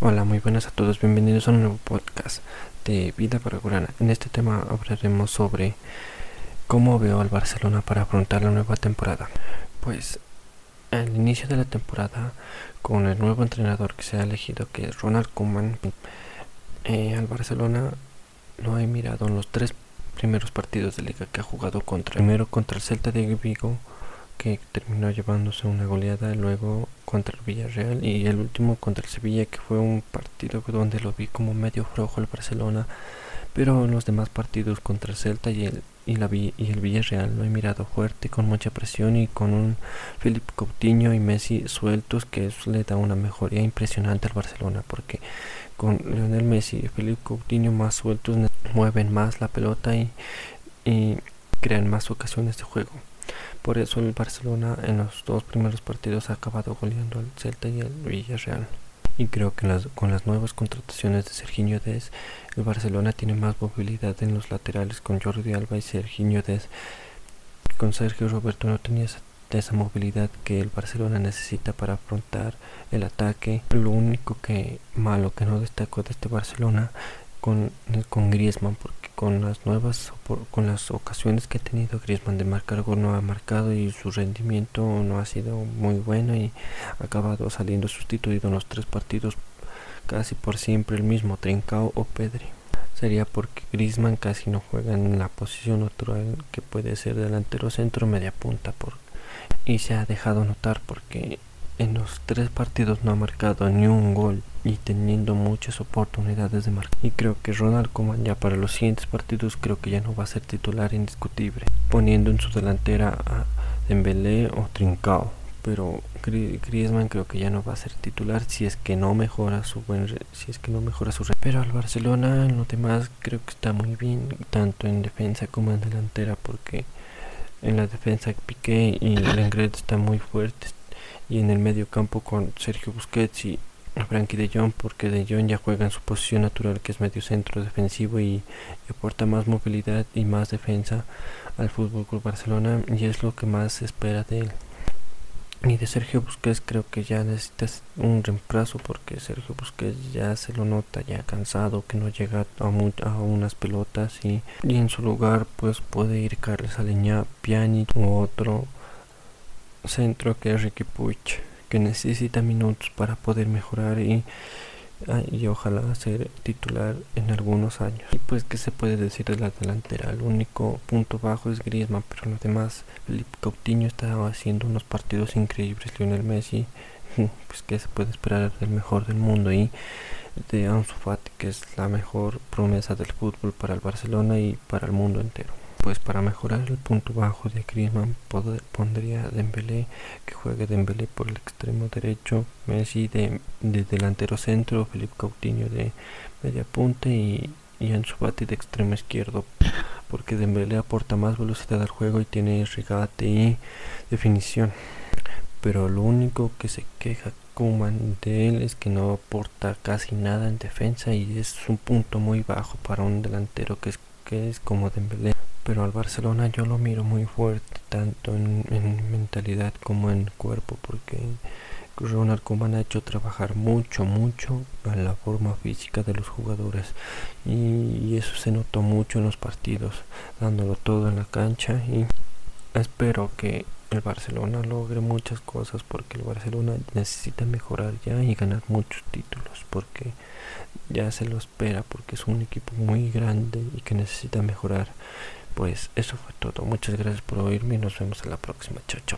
Hola, muy buenas a todos, bienvenidos a un nuevo podcast de Vida Paraguayana. En este tema hablaremos sobre cómo veo al Barcelona para afrontar la nueva temporada. Pues al inicio de la temporada, con el nuevo entrenador que se ha elegido, que es Ronald Koeman, eh, al Barcelona lo he mirado en los tres primeros partidos de liga que ha jugado contra. Primero contra el Celta de Vigo que terminó llevándose una goleada luego contra el Villarreal y el último contra el Sevilla que fue un partido donde lo vi como medio flojo el Barcelona pero en los demás partidos contra el Celta y el, y, la, y el Villarreal lo he mirado fuerte con mucha presión y con un Felipe Coutinho y Messi sueltos que eso le da una mejoría impresionante al Barcelona porque con Lionel Messi y Felipe Coutinho más sueltos mueven más la pelota y, y crean más ocasiones de juego por eso el Barcelona en los dos primeros partidos ha acabado goleando al Celta y al Villarreal. Y creo que con las nuevas contrataciones de Serginho Dez, el Barcelona tiene más movilidad en los laterales con Jordi Alba y Serginho Dez. Con Sergio Roberto no tenía esa, movilidad que el Barcelona necesita para afrontar el ataque. Lo único que malo que no destacó de este Barcelona con, con Griezmann porque con las nuevas con las ocasiones que ha tenido Griezmann de marcar gol no ha marcado y su rendimiento no ha sido muy bueno y ha acabado saliendo sustituido en los tres partidos casi por siempre el mismo Trincao o Pedri. Sería porque Griezmann casi no juega en la posición natural que puede ser delantero centro media punta por, y se ha dejado notar porque en los tres partidos no ha marcado ni un gol y teniendo muchas oportunidades de marcar. Y creo que Ronald Koeman ya para los siguientes partidos creo que ya no va a ser titular indiscutible, poniendo en su delantera a Dembélé o Trincao. Pero Griezmann creo que ya no va a ser titular si es que no mejora su buen si es que no mejora su pero al Barcelona en lo demás creo que está muy bien tanto en defensa como en delantera porque en la defensa Piqué y Lengret están muy fuertes y en el medio campo con Sergio Busquets y Frankie de Jong porque de Jong ya juega en su posición natural que es medio centro defensivo y, aporta más movilidad y más defensa al Fútbol Club Barcelona y es lo que más se espera de él. Y de Sergio Busquets creo que ya necesitas un reemplazo porque Sergio Busquets ya se lo nota ya cansado que no llega a, a unas pelotas y, en su lugar pues puede ir Carles Aleñá, Piani u otro centro que es Ricky Puig, que necesita minutos para poder mejorar y, ah, y ojalá ser titular en algunos años. Y pues que se puede decir de la delantera, el único punto bajo es Griezmann, pero lo demás, Felipe Coutinho está haciendo unos partidos increíbles, Lionel Messi, pues que se puede esperar del mejor del mundo y de Ansu Fati, que es la mejor promesa del fútbol para el Barcelona y para el mundo entero pues para mejorar el punto bajo de Griezmann pondría Dembélé que juegue Dembélé por el extremo derecho, Messi de, delantero centro, Felipe Coutinho de media punta y, y Ansu Fati de extremo izquierdo porque Dembélé aporta más velocidad al juego y tiene regate y definición. Pero lo único que se queja Kuman de él es que no aporta casi nada en defensa y es un punto muy bajo para un delantero que es, que es como Dembélé pero al Barcelona yo lo miro muy fuerte, tanto en, mentalidad como en cuerpo, porque Ronald Koeman ha hecho trabajar mucho, mucho a la forma física de los jugadores. Y, eso se notó mucho en los partidos, dándolo todo en la cancha. Y espero que el Barcelona logre muchas cosas porque el Barcelona necesita mejorar ya y ganar muchos títulos porque ya se lo espera porque es un equipo muy grande y que necesita mejorar pues eso fue todo. Muchas gracias por oírme y nos vemos en la próxima. Chao, chao.